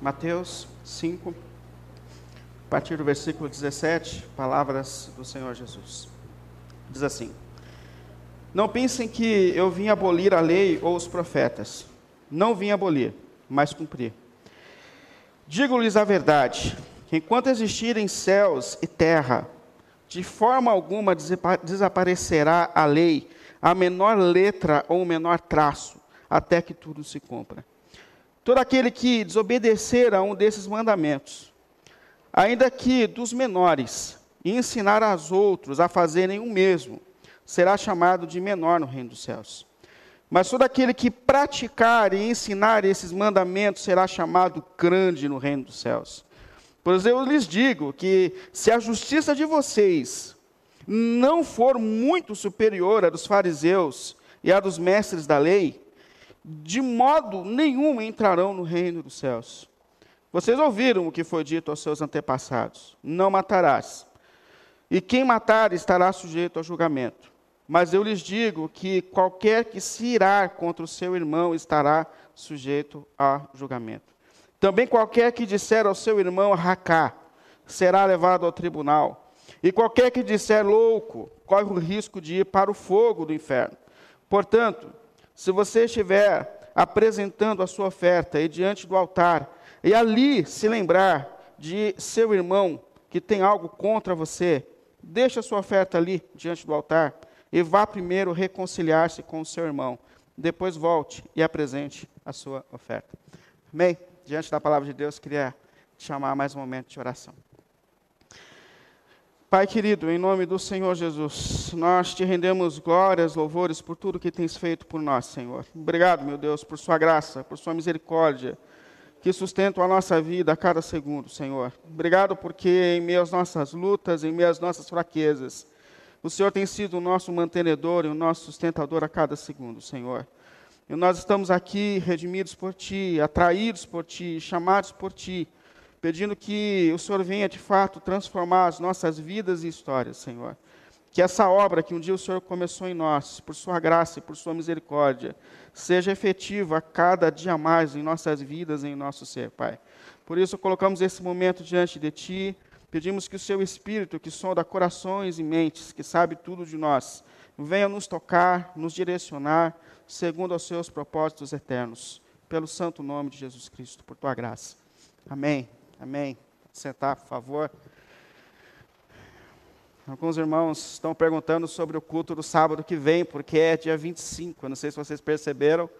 Mateus 5, a partir do versículo 17, palavras do Senhor Jesus. Diz assim: Não pensem que eu vim abolir a lei ou os profetas. Não vim abolir, mas cumprir. Digo-lhes a verdade: que enquanto existirem céus e terra, de forma alguma desaparecerá a lei, a menor letra ou o menor traço, até que tudo se cumpra. Todo aquele que desobedecer a um desses mandamentos, ainda que dos menores, e ensinar aos outros a fazerem o mesmo, será chamado de menor no reino dos céus. Mas todo aquele que praticar e ensinar esses mandamentos será chamado grande no reino dos céus. Pois eu lhes digo que se a justiça de vocês não for muito superior à dos fariseus e à dos mestres da lei, de modo nenhum entrarão no reino dos céus. Vocês ouviram o que foi dito aos seus antepassados: não matarás. E quem matar estará sujeito ao julgamento. Mas eu lhes digo que qualquer que se irar contra o seu irmão estará sujeito a julgamento. Também qualquer que disser ao seu irmão racá será levado ao tribunal. E qualquer que disser louco corre o risco de ir para o fogo do inferno. Portanto, se você estiver apresentando a sua oferta e diante do altar, e ali se lembrar de seu irmão que tem algo contra você, deixe a sua oferta ali diante do altar e vá primeiro reconciliar-se com o seu irmão. Depois volte e apresente a sua oferta. Amém? Diante da palavra de Deus, queria te chamar mais um momento de oração. Pai querido, em nome do Senhor Jesus, nós te rendemos glórias, louvores por tudo que tens feito por nós, Senhor. Obrigado, meu Deus, por Sua graça, por Sua misericórdia, que sustentam a nossa vida a cada segundo, Senhor. Obrigado porque em meio às nossas lutas, em meio às nossas fraquezas, o Senhor tem sido o nosso mantenedor e o nosso sustentador a cada segundo, Senhor. E nós estamos aqui redimidos por Ti, atraídos por Ti, chamados por Ti pedindo que o Senhor venha de fato transformar as nossas vidas e histórias, Senhor. Que essa obra que um dia o Senhor começou em nós, por Sua graça e por Sua misericórdia, seja efetiva a cada dia mais em nossas vidas e em nosso ser, Pai. Por isso, colocamos esse momento diante de Ti, pedimos que o Seu Espírito, que sonda corações e mentes, que sabe tudo de nós, venha nos tocar, nos direcionar, segundo os Seus propósitos eternos. Pelo santo nome de Jesus Cristo, por Tua graça. Amém. Amém. Sentar, por favor. Alguns irmãos estão perguntando sobre o culto do sábado que vem, porque é dia 25. Eu não sei se vocês perceberam,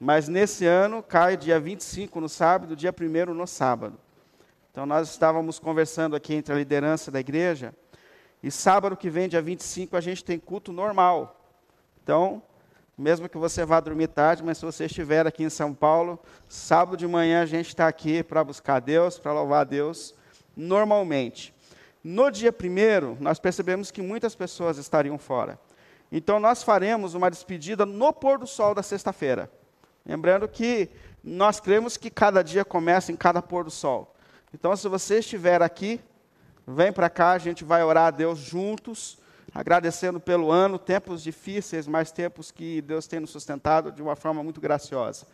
mas nesse ano cai dia 25 no sábado, dia 1 no sábado. Então nós estávamos conversando aqui entre a liderança da igreja, e sábado que vem, dia 25, a gente tem culto normal. Então, mesmo que você vá dormir tarde, mas se você estiver aqui em São Paulo, sábado de manhã a gente está aqui para buscar Deus, para louvar a Deus, normalmente. No dia primeiro, nós percebemos que muitas pessoas estariam fora. Então, nós faremos uma despedida no pôr do sol da sexta-feira. Lembrando que nós cremos que cada dia começa em cada pôr do sol. Então, se você estiver aqui, vem para cá, a gente vai orar a Deus juntos agradecendo pelo ano, tempos difíceis, mas tempos que Deus tem nos sustentado de uma forma muito graciosa.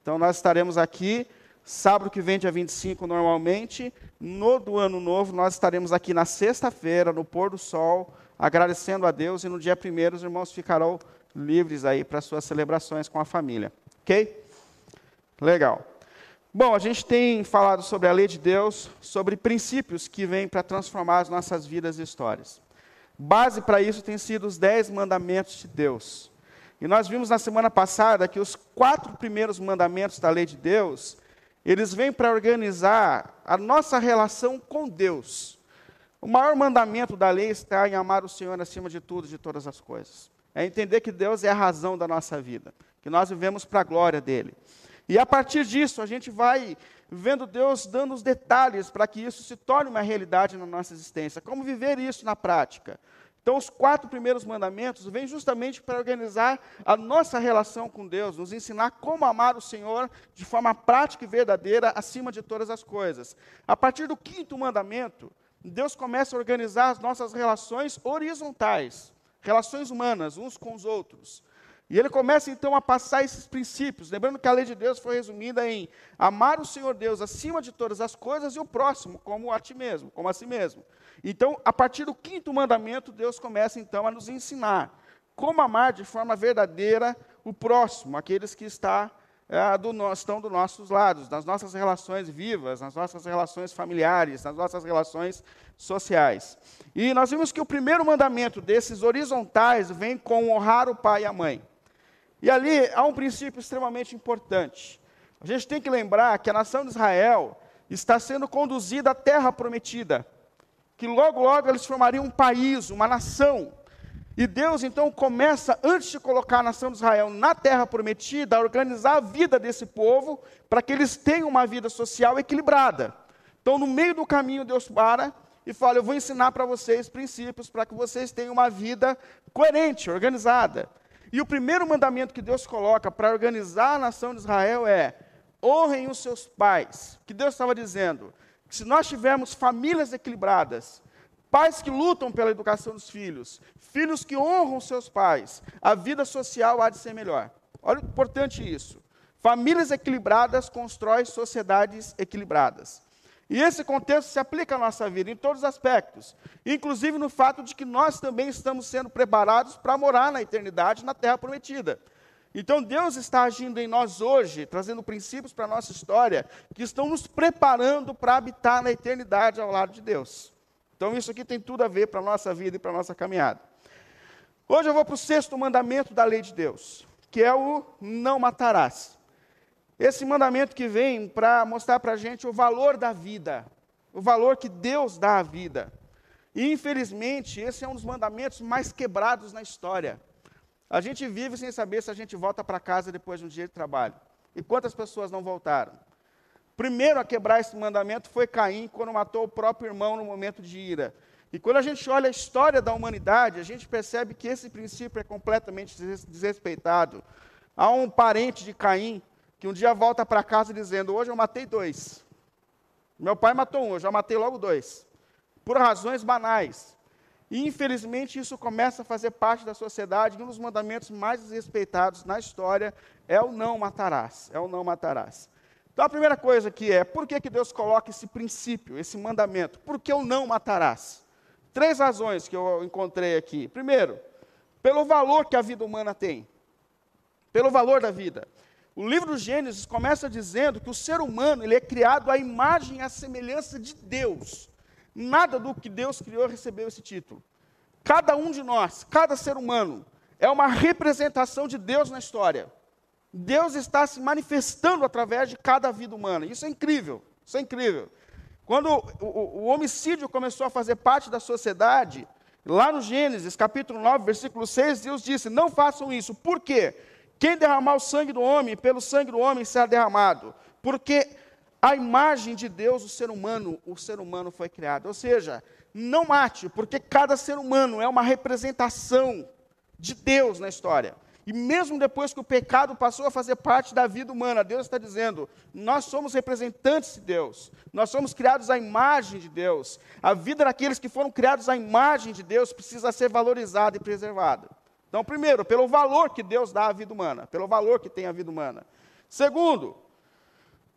Então, nós estaremos aqui, sábado que vem, dia 25, normalmente. No do ano novo, nós estaremos aqui na sexta-feira, no pôr do sol, agradecendo a Deus, e no dia primeiro os irmãos ficarão livres aí para suas celebrações com a família. Ok? Legal. Bom, a gente tem falado sobre a lei de Deus, sobre princípios que vêm para transformar as nossas vidas e histórias. Base para isso tem sido os dez mandamentos de Deus. E nós vimos na semana passada que os quatro primeiros mandamentos da lei de Deus, eles vêm para organizar a nossa relação com Deus. O maior mandamento da lei está em amar o Senhor acima de tudo, de todas as coisas. É entender que Deus é a razão da nossa vida, que nós vivemos para a glória dele. E a partir disso, a gente vai vendo Deus dando os detalhes para que isso se torne uma realidade na nossa existência. Como viver isso na prática? Então, os quatro primeiros mandamentos vêm justamente para organizar a nossa relação com Deus, nos ensinar como amar o Senhor de forma prática e verdadeira, acima de todas as coisas. A partir do quinto mandamento, Deus começa a organizar as nossas relações horizontais, relações humanas, uns com os outros. E ele começa então a passar esses princípios, lembrando que a lei de Deus foi resumida em amar o Senhor Deus acima de todas as coisas e o próximo como a ti mesmo, como a si mesmo. Então, a partir do quinto mandamento, Deus começa então a nos ensinar como amar de forma verdadeira o próximo, aqueles que está, é, do, estão dos nossos lados, nas nossas relações vivas, nas nossas relações familiares, nas nossas relações sociais. E nós vimos que o primeiro mandamento desses horizontais vem com honrar o pai e a mãe. E ali há um princípio extremamente importante. A gente tem que lembrar que a nação de Israel está sendo conduzida à terra prometida, que logo, logo eles formariam um país, uma nação. E Deus então começa, antes de colocar a nação de Israel na terra prometida, a organizar a vida desse povo para que eles tenham uma vida social equilibrada. Então, no meio do caminho, Deus para e fala: Eu vou ensinar para vocês princípios para que vocês tenham uma vida coerente, organizada. E o primeiro mandamento que Deus coloca para organizar a nação de Israel é: honrem os seus pais. Que Deus estava dizendo que se nós tivermos famílias equilibradas, pais que lutam pela educação dos filhos, filhos que honram seus pais, a vida social há de ser melhor. Olha o importante isso. Famílias equilibradas constroem sociedades equilibradas. E esse contexto se aplica à nossa vida em todos os aspectos, inclusive no fato de que nós também estamos sendo preparados para morar na eternidade, na terra prometida. Então Deus está agindo em nós hoje, trazendo princípios para a nossa história, que estão nos preparando para habitar na eternidade ao lado de Deus. Então isso aqui tem tudo a ver para a nossa vida e para a nossa caminhada. Hoje eu vou para o sexto mandamento da lei de Deus, que é o não matarás. Esse mandamento que vem para mostrar para a gente o valor da vida, o valor que Deus dá à vida. E, infelizmente, esse é um dos mandamentos mais quebrados na história. A gente vive sem saber se a gente volta para casa depois de um dia de trabalho. E quantas pessoas não voltaram? Primeiro a quebrar esse mandamento foi Caim, quando matou o próprio irmão no momento de ira. E quando a gente olha a história da humanidade, a gente percebe que esse princípio é completamente desrespeitado. Há um parente de Caim que um dia volta para casa dizendo: Hoje eu matei dois. Meu pai matou um, eu já matei logo dois. Por razões banais. E infelizmente isso começa a fazer parte da sociedade. E um dos mandamentos mais desrespeitados na história é o não matarás. É o não matarás. Então a primeira coisa que é, por que, que Deus coloca esse princípio, esse mandamento? Por que o não matarás? Três razões que eu encontrei aqui. Primeiro, pelo valor que a vida humana tem. Pelo valor da vida. O livro do Gênesis começa dizendo que o ser humano ele é criado à imagem e à semelhança de Deus. Nada do que Deus criou recebeu esse título. Cada um de nós, cada ser humano, é uma representação de Deus na história. Deus está se manifestando através de cada vida humana. Isso é incrível. Isso é incrível. Quando o, o, o homicídio começou a fazer parte da sociedade, lá no Gênesis, capítulo 9, versículo 6, Deus disse: Não façam isso. Por quê? Quem derramar o sangue do homem, pelo sangue do homem será derramado. Porque a imagem de Deus, o ser humano, o ser humano foi criado. Ou seja, não mate, porque cada ser humano é uma representação de Deus na história. E mesmo depois que o pecado passou a fazer parte da vida humana, Deus está dizendo: nós somos representantes de Deus, nós somos criados à imagem de Deus. A vida daqueles que foram criados à imagem de Deus precisa ser valorizada e preservada. Então, primeiro, pelo valor que Deus dá à vida humana, pelo valor que tem a vida humana. Segundo,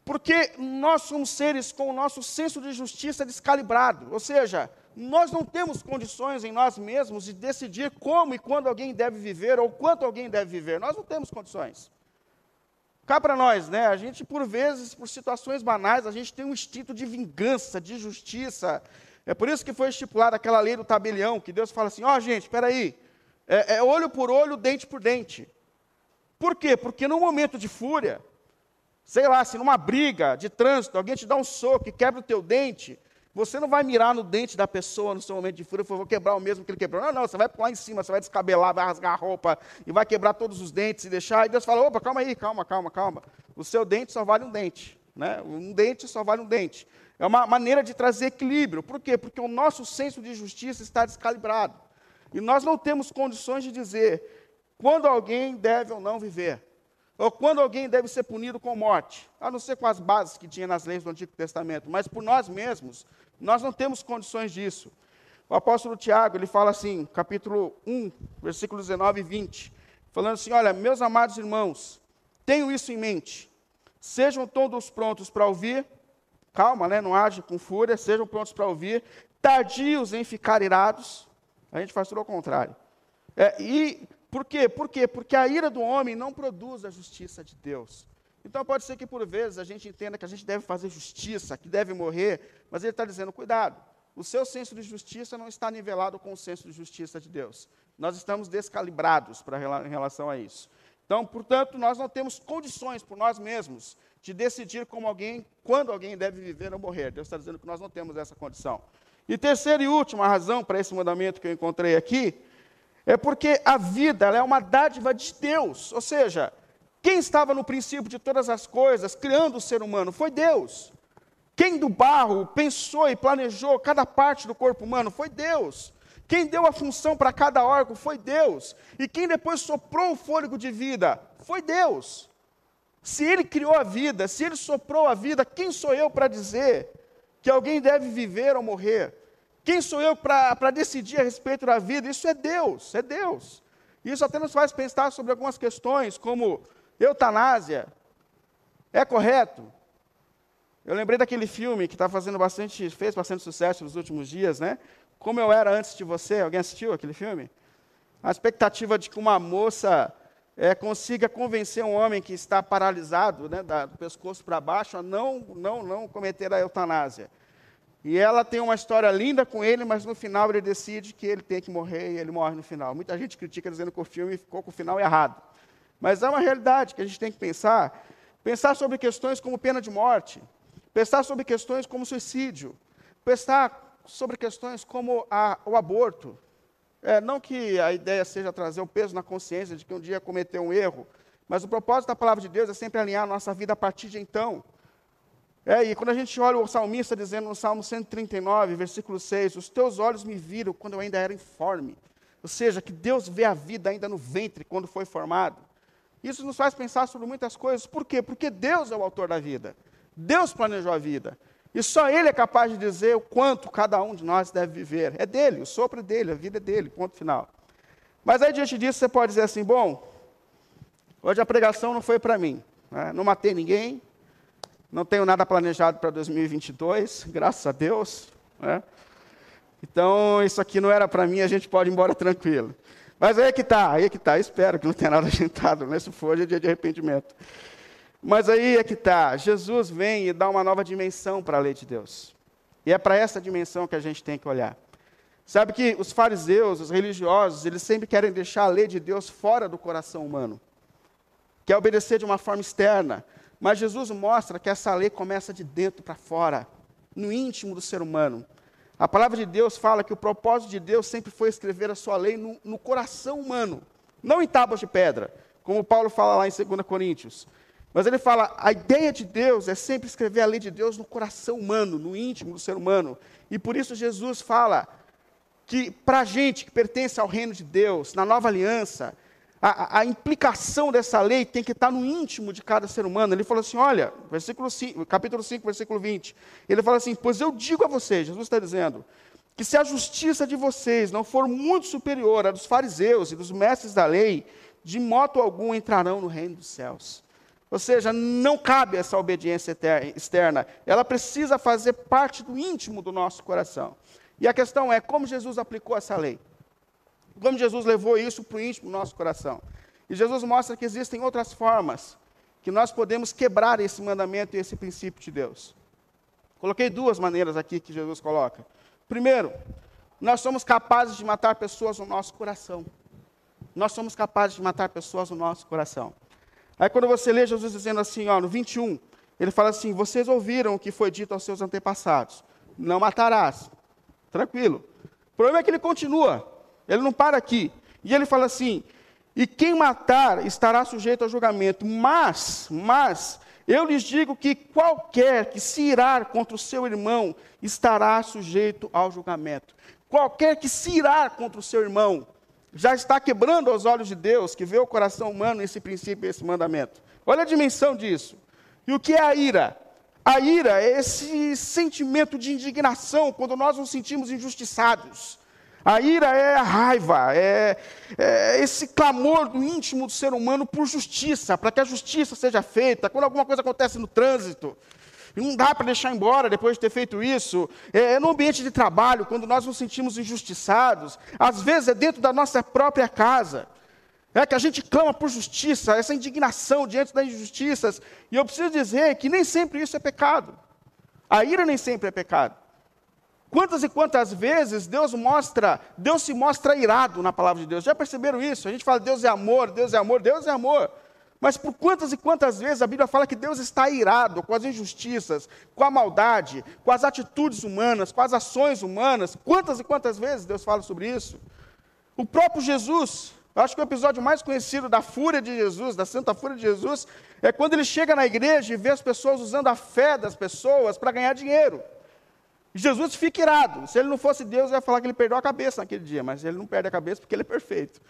porque nós somos seres com o nosso senso de justiça descalibrado, ou seja, nós não temos condições em nós mesmos de decidir como e quando alguém deve viver ou quanto alguém deve viver. Nós não temos condições. Cá para nós, né? A gente, por vezes, por situações banais, a gente tem um instinto de vingança, de justiça. É por isso que foi estipulada aquela lei do tabelião, que Deus fala assim: ó, oh, gente, espera aí, é, é olho por olho, dente por dente. Por quê? Porque no momento de fúria, sei lá, se numa briga de trânsito, alguém te dá um soco e quebra o teu dente, você não vai mirar no dente da pessoa no seu momento de fúria e falar, vou quebrar o mesmo que ele quebrou. Não, não, você vai lá em cima, você vai descabelar, vai rasgar a roupa e vai quebrar todos os dentes e deixar. E Deus fala, opa, calma aí, calma, calma, calma. O seu dente só vale um dente. Né? Um dente só vale um dente. É uma maneira de trazer equilíbrio. Por quê? Porque o nosso senso de justiça está descalibrado. E nós não temos condições de dizer quando alguém deve ou não viver, ou quando alguém deve ser punido com morte, a não ser com as bases que tinha nas leis do Antigo Testamento, mas por nós mesmos, nós não temos condições disso. O apóstolo Tiago, ele fala assim, capítulo 1, versículos 19 e 20, falando assim: olha, meus amados irmãos, tenham isso em mente. Sejam todos prontos para ouvir, calma, né? não age com fúria, sejam prontos para ouvir, tardios em ficar irados. A gente faz tudo ao contrário. É, e por quê? Por quê? Porque a ira do homem não produz a justiça de Deus. Então pode ser que por vezes a gente entenda que a gente deve fazer justiça, que deve morrer, mas ele está dizendo: cuidado, o seu senso de justiça não está nivelado com o senso de justiça de Deus. Nós estamos descalibrados pra, em relação a isso. Então, portanto, nós não temos condições por nós mesmos de decidir como alguém, quando alguém deve viver ou morrer. Deus está dizendo que nós não temos essa condição. E terceira e última razão para esse mandamento que eu encontrei aqui é porque a vida é uma dádiva de Deus. Ou seja, quem estava no princípio de todas as coisas, criando o ser humano, foi Deus. Quem do barro pensou e planejou cada parte do corpo humano foi Deus. Quem deu a função para cada órgão foi Deus. E quem depois soprou o fôlego de vida foi Deus. Se Ele criou a vida, se Ele soprou a vida, quem sou eu para dizer que alguém deve viver ou morrer? Quem sou eu para decidir a respeito da vida? Isso é Deus, é Deus. Isso até nos faz pensar sobre algumas questões, como Eutanásia. É correto? Eu lembrei daquele filme que está fazendo bastante, fez bastante sucesso nos últimos dias, né? Como eu era antes de você. Alguém assistiu aquele filme? A expectativa de que uma moça é, consiga convencer um homem que está paralisado, né, do pescoço para baixo, a não, não, não cometer a eutanásia. E ela tem uma história linda com ele, mas no final ele decide que ele tem que morrer e ele morre no final. Muita gente critica dizendo que o filme ficou com o final errado. Mas é uma realidade que a gente tem que pensar. Pensar sobre questões como pena de morte, pensar sobre questões como suicídio, pensar sobre questões como a, o aborto. É, não que a ideia seja trazer o peso na consciência de que um dia cometeu um erro, mas o propósito da palavra de Deus é sempre alinhar a nossa vida a partir de então. É, e quando a gente olha o salmista dizendo no Salmo 139, versículo 6, os teus olhos me viram quando eu ainda era informe. Ou seja, que Deus vê a vida ainda no ventre, quando foi formado. Isso nos faz pensar sobre muitas coisas. Por quê? Porque Deus é o autor da vida. Deus planejou a vida. E só Ele é capaz de dizer o quanto cada um de nós deve viver. É dele, o sopro é dele, a vida é dele, ponto final. Mas aí, diante disso, você pode dizer assim: bom, hoje a pregação não foi para mim. Né? Não matei ninguém, não tenho nada planejado para 2022, graças a Deus. Né? Então, isso aqui não era para mim, a gente pode ir embora tranquilo. Mas aí é que está, aí é que está. Espero que não tenha nada agendado, né? Se for, hoje é dia de arrependimento. Mas aí é que está. Jesus vem e dá uma nova dimensão para a lei de Deus. E é para essa dimensão que a gente tem que olhar. Sabe que os fariseus, os religiosos, eles sempre querem deixar a lei de Deus fora do coração humano. Quer obedecer de uma forma externa. Mas Jesus mostra que essa lei começa de dentro para fora, no íntimo do ser humano. A palavra de Deus fala que o propósito de Deus sempre foi escrever a sua lei no, no coração humano, não em tábuas de pedra, como Paulo fala lá em 2 Coríntios. Mas ele fala, a ideia de Deus é sempre escrever a lei de Deus no coração humano, no íntimo do ser humano. E por isso Jesus fala que para a gente que pertence ao reino de Deus, na nova aliança, a, a, implicação dessa lei tem que estar no íntimo de cada ser humano. Ele falou assim: olha, versículo 5, capítulo 5, versículo 20. Ele fala assim: Pois eu digo a vocês, Jesus está dizendo, que se a justiça de vocês não for muito superior à dos fariseus e dos mestres da lei, de modo algum entrarão no reino dos céus. Ou seja, não cabe essa obediência externa, ela precisa fazer parte do íntimo do nosso coração. E a questão é como Jesus aplicou essa lei. Como Jesus levou isso para o íntimo do nosso coração. E Jesus mostra que existem outras formas que nós podemos quebrar esse mandamento e esse princípio de Deus. Coloquei duas maneiras aqui que Jesus coloca. Primeiro, nós somos capazes de matar pessoas no nosso coração. Nós somos capazes de matar pessoas no nosso coração. Aí quando você lê Jesus dizendo assim, ó, no 21, ele fala assim: Vocês ouviram o que foi dito aos seus antepassados: Não matarás. Tranquilo. O problema é que ele continua. Ele não para aqui. E ele fala assim: e quem matar estará sujeito ao julgamento. Mas, mas, eu lhes digo que qualquer que se irar contra o seu irmão estará sujeito ao julgamento. Qualquer que se irar contra o seu irmão já está quebrando aos olhos de Deus, que vê o coração humano esse princípio, esse mandamento. Olha a dimensão disso. E o que é a ira? A ira é esse sentimento de indignação quando nós nos sentimos injustiçados A ira é a raiva, é, é, esse clamor do íntimo do ser humano por justiça, para que a justiça seja feita. Quando alguma coisa acontece no trânsito, não dá para deixar embora depois de ter feito isso. É, é no ambiente de trabalho, quando nós nos sentimos injustiçados. Às vezes é dentro da nossa própria casa. É que a gente clama por justiça, essa indignação diante das injustiças. E eu preciso dizer que nem sempre isso é pecado. A ira nem sempre é pecado. Quantas e quantas vezes Deus mostra, Deus se mostra irado na palavra de Deus. Já perceberam isso? A gente fala Deus é amor, Deus é amor, Deus é amor. Mas por quantas e quantas vezes a Bíblia fala que Deus está irado com as injustiças, com a maldade, com as atitudes humanas, com as ações humanas? Quantas e quantas vezes Deus fala sobre isso? O próprio Jesus, acho que o episódio mais conhecido da fúria de Jesus, da santa fúria de Jesus, é quando ele chega na igreja e vê as pessoas usando a fé das pessoas para ganhar dinheiro. Jesus fica irado. Se ele não fosse Deus, eu ia falar que ele perdeu a cabeça naquele dia, mas ele não perde a cabeça porque ele é perfeito.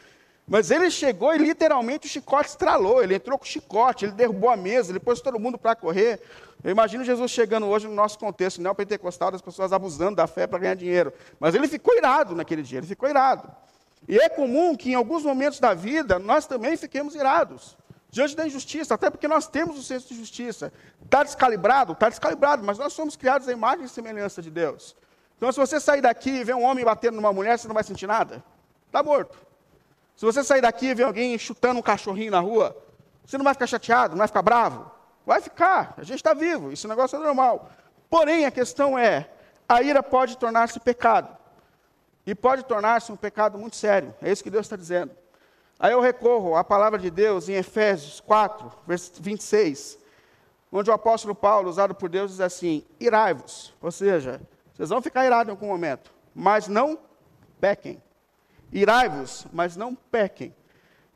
Mas ele chegou e literalmente o chicote estralou. Ele entrou com o chicote, ele derrubou a mesa, ele pôs todo mundo para correr. Eu imagino Jesus chegando hoje no nosso contexto neopentecostal, das pessoas abusando da fé para ganhar dinheiro. Mas ele ficou irado naquele dia, ele ficou irado. E é comum que em alguns momentos da vida nós também fiquemos irados diante da injustiça, até porque nós temos o senso de justiça. Está descalibrado? Está descalibrado, mas nós somos criados à imagem e semelhança de Deus. Então, se você sair daqui e ver um homem batendo numa mulher, você não vai sentir nada? Está morto. Se você sair daqui e ver alguém chutando um cachorrinho na rua, você não vai ficar chateado, não vai ficar bravo? Vai ficar, a gente está vivo, esse negócio é normal. Porém, a questão é: a ira pode tornar-se pecado. E pode tornar-se um pecado muito sério. É isso que Deus está dizendo. Aí eu recorro à palavra de Deus em Efésios 4, versículo 26, onde o apóstolo Paulo, usado por Deus, diz assim: irai-vos, ou seja, vocês vão ficar irados em algum momento, mas não pequem. Irai-vos, mas não pequem.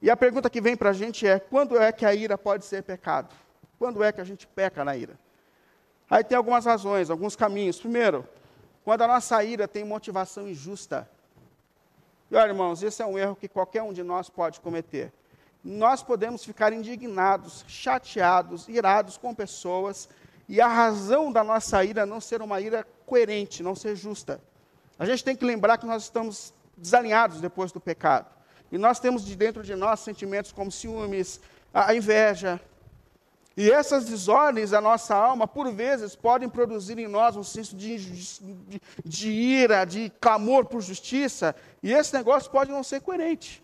E a pergunta que vem para a gente é: quando é que a ira pode ser pecado? Quando é que a gente peca na ira? Aí tem algumas razões, alguns caminhos. Primeiro, quando a nossa ira tem motivação injusta. E olha, irmãos, esse é um erro que qualquer um de nós pode cometer. Nós podemos ficar indignados, chateados, irados com pessoas, e a razão da nossa ira não ser uma ira coerente, não ser justa. A gente tem que lembrar que nós estamos desalinhados depois do pecado. E nós temos de dentro de nós sentimentos como ciúmes, a inveja, e essas desordens da nossa alma, por vezes, podem produzir em nós um senso de, de, de, ira, de clamor por justiça, e esse negócio pode não ser coerente.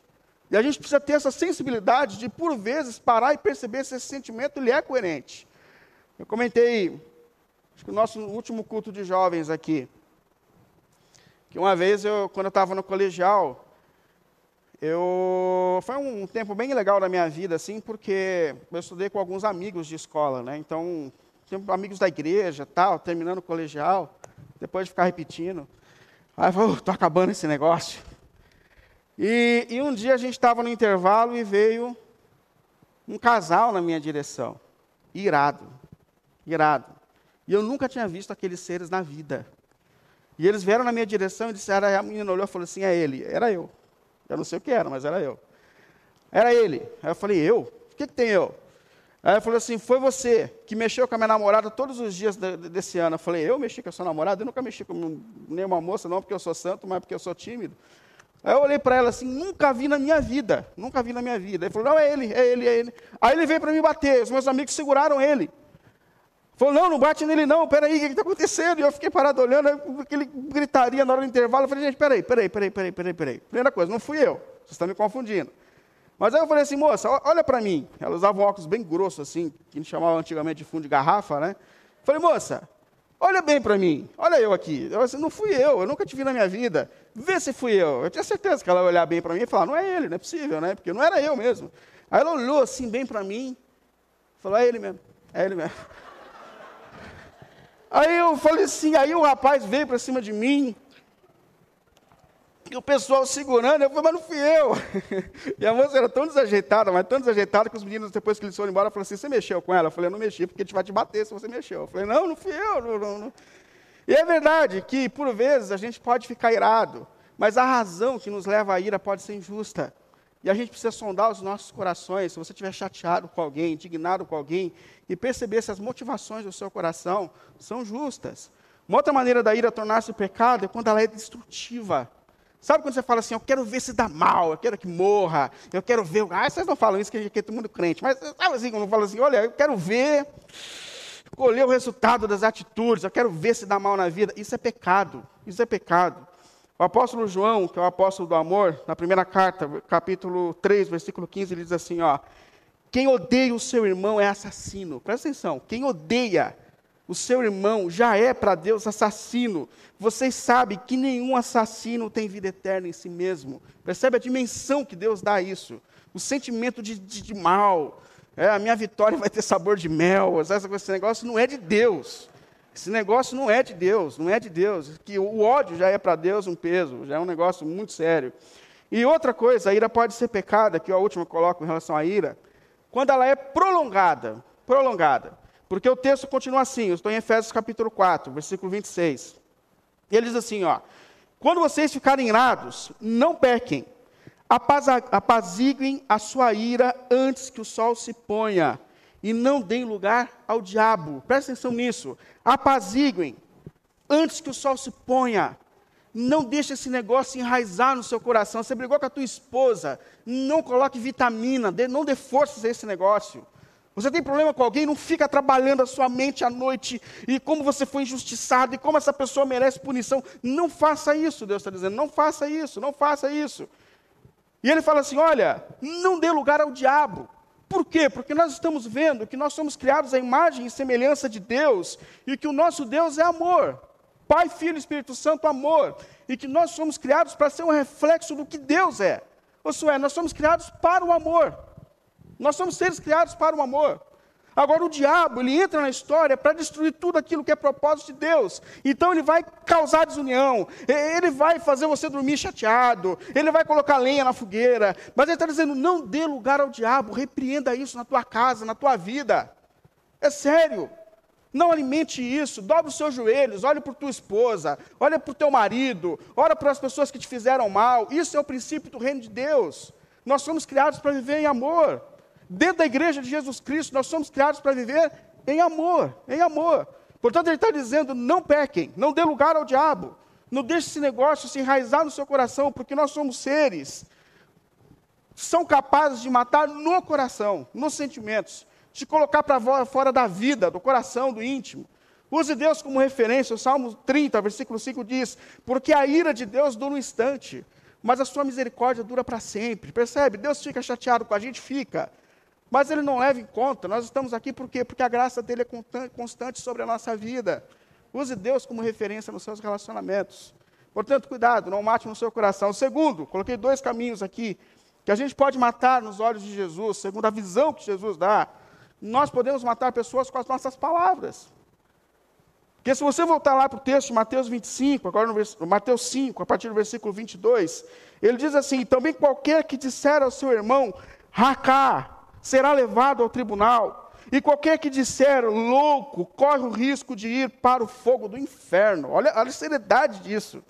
E a gente precisa ter essa sensibilidade de, por vezes, parar e perceber se esse sentimento ele é coerente. Eu comentei, acho que no nosso último culto de jovens aqui, que uma vez, eu, quando eu estava no colegial, eu foi um tempo bem legal da minha vida, assim, porque eu estudei com alguns amigos de escola, né? Então, amigos da igreja, tal, terminando o colegial, depois de ficar repetindo. Aí eu falei, tô acabando esse negócio. E, e um dia a gente estava no intervalo e veio um casal na minha direção, irado, irado. E eu nunca tinha visto aqueles seres na vida. E eles vieram na minha direção e disseram, a menina olhou e falou assim, é ele, era eu. Eu não sei o que era, mas era eu. Era ele. Aí eu falei, eu? O que, que tem eu? Aí ele falou assim, foi você que mexeu com a minha namorada todos os dias de, desse ano. Eu falei, eu mexi com a sua namorada? Eu nunca mexi com nenhuma moça, não porque eu sou santo, mas porque eu sou tímido. Aí eu olhei para ela assim, nunca vi na minha vida, nunca vi na minha vida. Ele falou, não, é ele, é ele, é ele. Aí ele veio para me bater, os meus amigos seguraram ele. Falou, não, não bate nele não, peraí, o que está acontecendo? E eu fiquei parado olhando, aquele gritaria na hora do intervalo. Eu falei, gente, peraí, peraí, peraí, peraí, peraí, peraí. Primeira coisa, não fui eu, vocês estão me confundindo. Mas aí eu falei assim, moça, olha para mim. Ela usava um óculos bem grosso assim, que a gente chamava antigamente de fundo de garrafa, né? Falei, moça, olha bem para mim, olha eu aqui. Eu disse, não fui eu, eu nunca te vi na minha vida. Vê se fui eu. Eu tinha certeza que ela ia olhar bem para mim e falar, não é ele, não é possível, né? Porque não era eu mesmo. Aí ela olhou assim bem para mim, falou, é ele mesmo, é ele mesmo. Aí eu falei assim, aí o rapaz veio para cima de mim, e o pessoal segurando, eu falei, mas não fui eu. E a moça era tão desajeitada, mas tão desajeitada, que os meninos, depois que eles foram embora, falaram assim, você mexeu com ela? Eu falei, não mexi, porque a gente vai te bater se você mexeu. Eu falei, não, não fui eu. Não, não, não. E é verdade que, por vezes, a gente pode ficar irado, mas a razão que nos leva à ira pode ser injusta. E a gente precisa sondar os nossos corações. Se você estiver chateado com alguém, indignado com alguém, e perceber se as motivações do seu coração são justas. Uma outra maneira da ira tornar-se pecado é quando ela é destrutiva. Sabe quando você fala assim, eu quero ver se dá mal, eu quero que morra, eu quero ver. Ah, vocês não falam isso, que é todo mundo crente. Mas sabe assim, quando falo assim, olha, eu quero ver, colher o resultado das atitudes, eu quero ver se dá mal na vida. Isso é pecado, isso é pecado. O apóstolo João, que é o apóstolo do amor, na primeira carta, capítulo 3, versículo 15, ele diz assim: ó, quem odeia o seu irmão é assassino. Presta atenção, quem odeia o seu irmão já é para Deus assassino. Vocês sabem que nenhum assassino tem vida eterna em si mesmo. Percebe a dimensão que Deus dá a isso? O sentimento de, de, de mal. É, a minha vitória vai ter sabor de mel. Esse negócio não é de Deus. Esse negócio não é de Deus, não é de Deus. Que o ódio já é para Deus um peso, já é um negócio muito sério. E outra coisa, a ira pode ser pecada, que a última coloco em relação à ira, quando ela é prolongada. Prolongada. Porque o texto continua assim, eu estou em Efésios capítulo 4, versículo 26. E ele diz assim, ó, quando vocês ficarem irados, não pequem, apaziguem a sua ira antes que o sol se ponha, e não deem lugar ao diabo. Presta atenção nisso. Apaziguem antes que o sol se ponha. Não deixe esse negócio enraizar no seu coração. Você brigou com a tua esposa, não coloque vitamina, não dê forças a esse negócio. Você tem problema com alguém, não fica trabalhando a sua mente à noite e como você foi injustiçado e como essa pessoa merece punição. Não faça isso, Deus está dizendo. Não faça isso, não faça isso. E ele fala assim: olha, não dê lugar ao diabo. Por quê? Porque nós estamos vendo que nós somos criados à imagem e semelhança de Deus e que o nosso Deus é amor. Pai, Filho Espírito Santo, amor. E que nós somos criados para ser um reflexo do que Deus é. Ou seja, nós somos criados para o amor. Nós somos seres criados para o amor. Agora, o diabo, ele entra na história para destruir tudo aquilo que é propósito de Deus. Então, ele vai causar desunião, ele vai fazer você dormir chateado, ele vai colocar lenha na fogueira. Mas ele está dizendo: não dê lugar ao diabo, repreenda isso na tua casa, na tua vida. É sério. Não alimente isso, dobre os seus joelhos, olhe por tua esposa, olhe para o teu marido, olhe para as pessoas que te fizeram mal. Isso é o princípio do reino de Deus. Nós somos criados para viver em amor. Dentro da igreja de Jesus Cristo, nós somos criados para viver em amor, em amor. Portanto, ele está dizendo: não pequem, não dê lugar ao diabo, não deixe esse negócio se enraizar no seu coração, porque nós somos seres são capazes de matar no coração, nos sentimentos, de colocar para fora da vida, do coração, do íntimo. Use Deus como referência. O Salmo 30, versículo 5 diz: Porque a ira de Deus dura um instante, mas a sua misericórdia dura para sempre. Percebe? Deus fica chateado com a gente, fica. Mas ele não leva em conta. Nós estamos aqui por quê? Porque a graça dele é constante sobre a nossa vida. Use Deus como referência nos seus relacionamentos. Portanto, cuidado, não mate no seu coração. Segundo, coloquei dois caminhos aqui que a gente pode matar nos olhos de Jesus, segundo a visão que Jesus dá. Nós podemos matar pessoas com as nossas palavras. Porque se você voltar lá para o texto de Mateus 25, agora no Mateus 5, a partir do versículo 22, ele diz assim: Também qualquer que disser ao seu irmão, racá, será levado ao tribunal, e qualquer que disser louco corre o risco de ir para o fogo do inferno. Olha, olha a seriedade disso.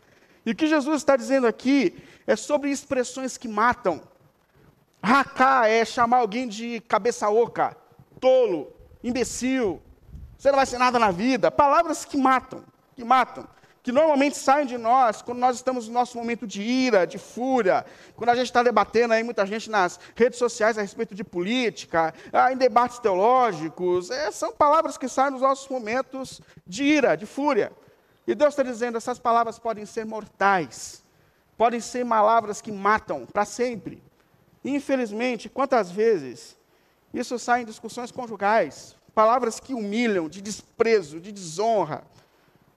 E o que Jesus está dizendo aqui é sobre expressões que matam. Racá é chamar alguém de cabeça oca, tolo, imbecil, você não vai ser nada na vida. Palavras que matam, que matam que normalmente saem de nós quando nós estamos no nosso momento de ira, de fúria, quando a gente está debatendo aí muita gente nas redes sociais a respeito de política, ah, em debates teológicos, é, são palavras que saem nos nossos momentos de ira, de fúria. E Deus está dizendo, essas palavras podem ser mortais, podem ser palavras que matam para sempre. E, infelizmente, quantas vezes isso sai em discussões conjugais, palavras que humilham, de desprezo, de desonra,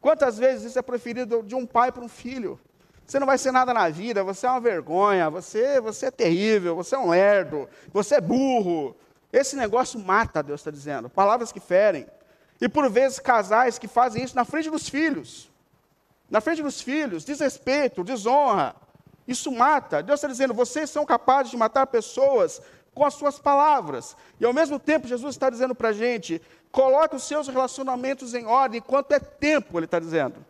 Quantas vezes isso é preferido de um pai para um filho? Você não vai ser nada na vida, você é uma vergonha, você, você é terrível, você é um lerdo, você é burro. Esse negócio mata, Deus está dizendo. Palavras que ferem. E por vezes casais que fazem isso na frente dos filhos. Na frente dos filhos, desrespeito, desonra. Isso mata. Deus está dizendo, vocês são capazes de matar pessoas com as suas palavras. E ao mesmo tempo, Jesus está dizendo para a gente: coloque os seus relacionamentos em ordem, enquanto é tempo, ele está dizendo.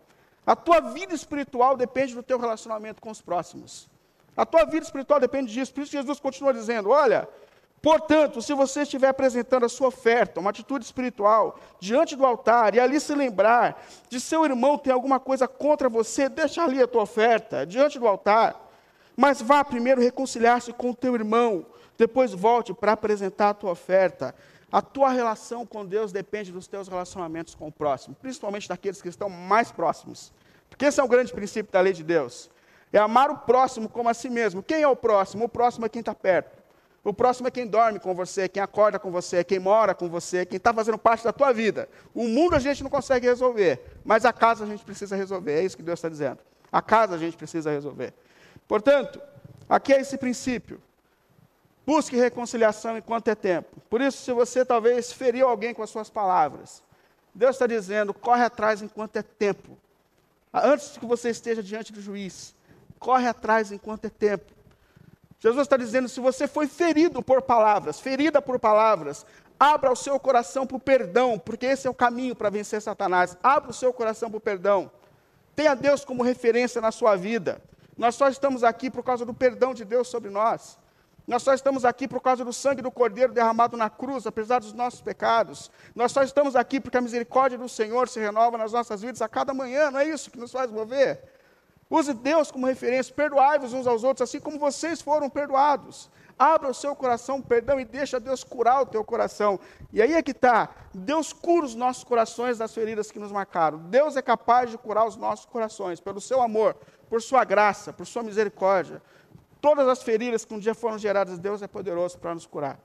A tua vida espiritual depende do teu relacionamento com os próximos. A tua vida espiritual depende disso. Por isso Jesus continua dizendo: olha, Portanto, se você estiver apresentando a sua oferta, uma atitude espiritual, diante do altar, e ali se lembrar de seu irmão ter alguma coisa contra você, deixa ali a tua oferta, diante do altar. Mas vá primeiro reconciliar-se com o teu irmão, depois volte para apresentar a tua oferta. A tua relação com Deus depende dos teus relacionamentos com o próximo, principalmente daqueles que estão mais próximos. Porque esse é o grande princípio da lei de Deus. É amar o próximo como a si mesmo. Quem é o próximo? O próximo é quem está perto. O próximo é quem dorme com você, quem acorda com você, quem mora com você, quem está fazendo parte da tua vida. O mundo a gente não consegue resolver, mas a casa a gente precisa resolver. É isso que Deus está dizendo. A casa a gente precisa resolver. Portanto, aqui é esse princípio. Busque reconciliação enquanto é tempo. Por isso, se você talvez feriu alguém com as suas palavras, Deus está dizendo: corre atrás enquanto é tempo. Antes que você esteja diante do juiz, corre atrás enquanto é tempo. Jesus está dizendo: se você foi ferido por palavras, ferida por palavras, abra o seu coração para o perdão, porque esse é o caminho para vencer Satanás. Abra o seu coração para o perdão. Tenha Deus como referência na sua vida. Nós só estamos aqui por causa do perdão de Deus sobre nós. Nós só estamos aqui por causa do sangue do Cordeiro derramado na cruz, apesar dos nossos pecados. Nós só estamos aqui porque a misericórdia do Senhor se renova nas nossas vidas a cada manhã, não é isso que nos faz mover? Use Deus como referência, perdoai-vos uns aos outros, assim como vocês foram perdoados. Abra o seu coração, perdão, e deixa Deus curar o teu coração. E aí é que está. Deus cura os nossos corações das feridas que nos marcaram. Deus é capaz de curar os nossos corações, pelo seu amor, por sua graça, por sua misericórdia. Todas as feridas que um dia foram geradas, Deus é poderoso para nos curar.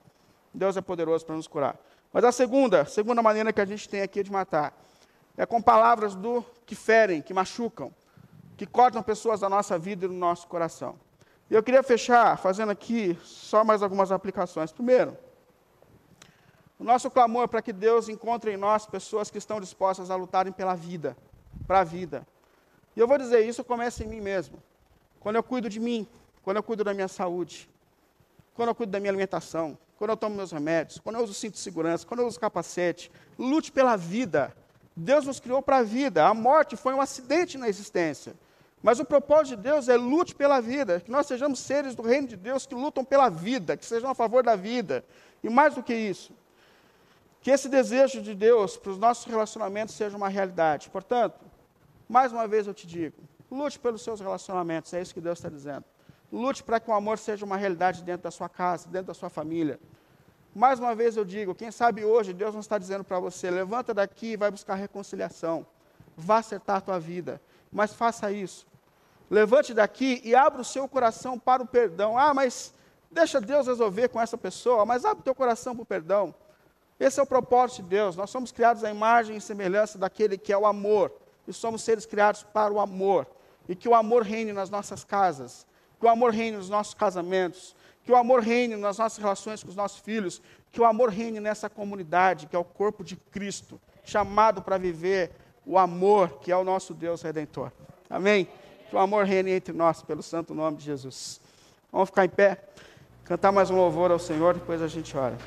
Deus é poderoso para nos curar. Mas a segunda, segunda maneira que a gente tem aqui de matar, é com palavras do que ferem, que machucam que cortam pessoas da nossa vida e do nosso coração. E eu queria fechar fazendo aqui só mais algumas aplicações. Primeiro, o nosso clamor é para que Deus encontre em nós pessoas que estão dispostas a lutarem pela vida, para a vida. E eu vou dizer, isso começa em mim mesmo. Quando eu cuido de mim, quando eu cuido da minha saúde, quando eu cuido da minha alimentação, quando eu tomo meus remédios, quando eu uso cinto de segurança, quando eu uso capacete, lute pela vida. Deus nos criou para a vida. A morte foi um acidente na existência. Mas o propósito de Deus é lute pela vida, que nós sejamos seres do reino de Deus que lutam pela vida, que sejam a favor da vida. E mais do que isso, que esse desejo de Deus para os nossos relacionamentos seja uma realidade. Portanto, mais uma vez eu te digo, lute pelos seus relacionamentos, é isso que Deus está dizendo. Lute para que o amor seja uma realidade dentro da sua casa, dentro da sua família. Mais uma vez eu digo, quem sabe hoje Deus não está dizendo para você, levanta daqui e vai buscar reconciliação. Vá acertar a tua vida, mas faça isso Levante daqui e abra o seu coração para o perdão. Ah, mas deixa Deus resolver com essa pessoa, mas abre o teu coração para o perdão. Esse é o propósito de Deus. Nós somos criados à imagem e semelhança daquele que é o amor. E somos seres criados para o amor. E que o amor reine nas nossas casas. Que o amor reine nos nossos casamentos. Que o amor reine nas nossas relações com os nossos filhos. Que o amor reine nessa comunidade, que é o corpo de Cristo. Chamado para viver o amor, que é o nosso Deus redentor. Amém? Que o amor reine entre nós, pelo santo nome de Jesus. Vamos ficar em pé, cantar mais um louvor ao Senhor, depois a gente ora.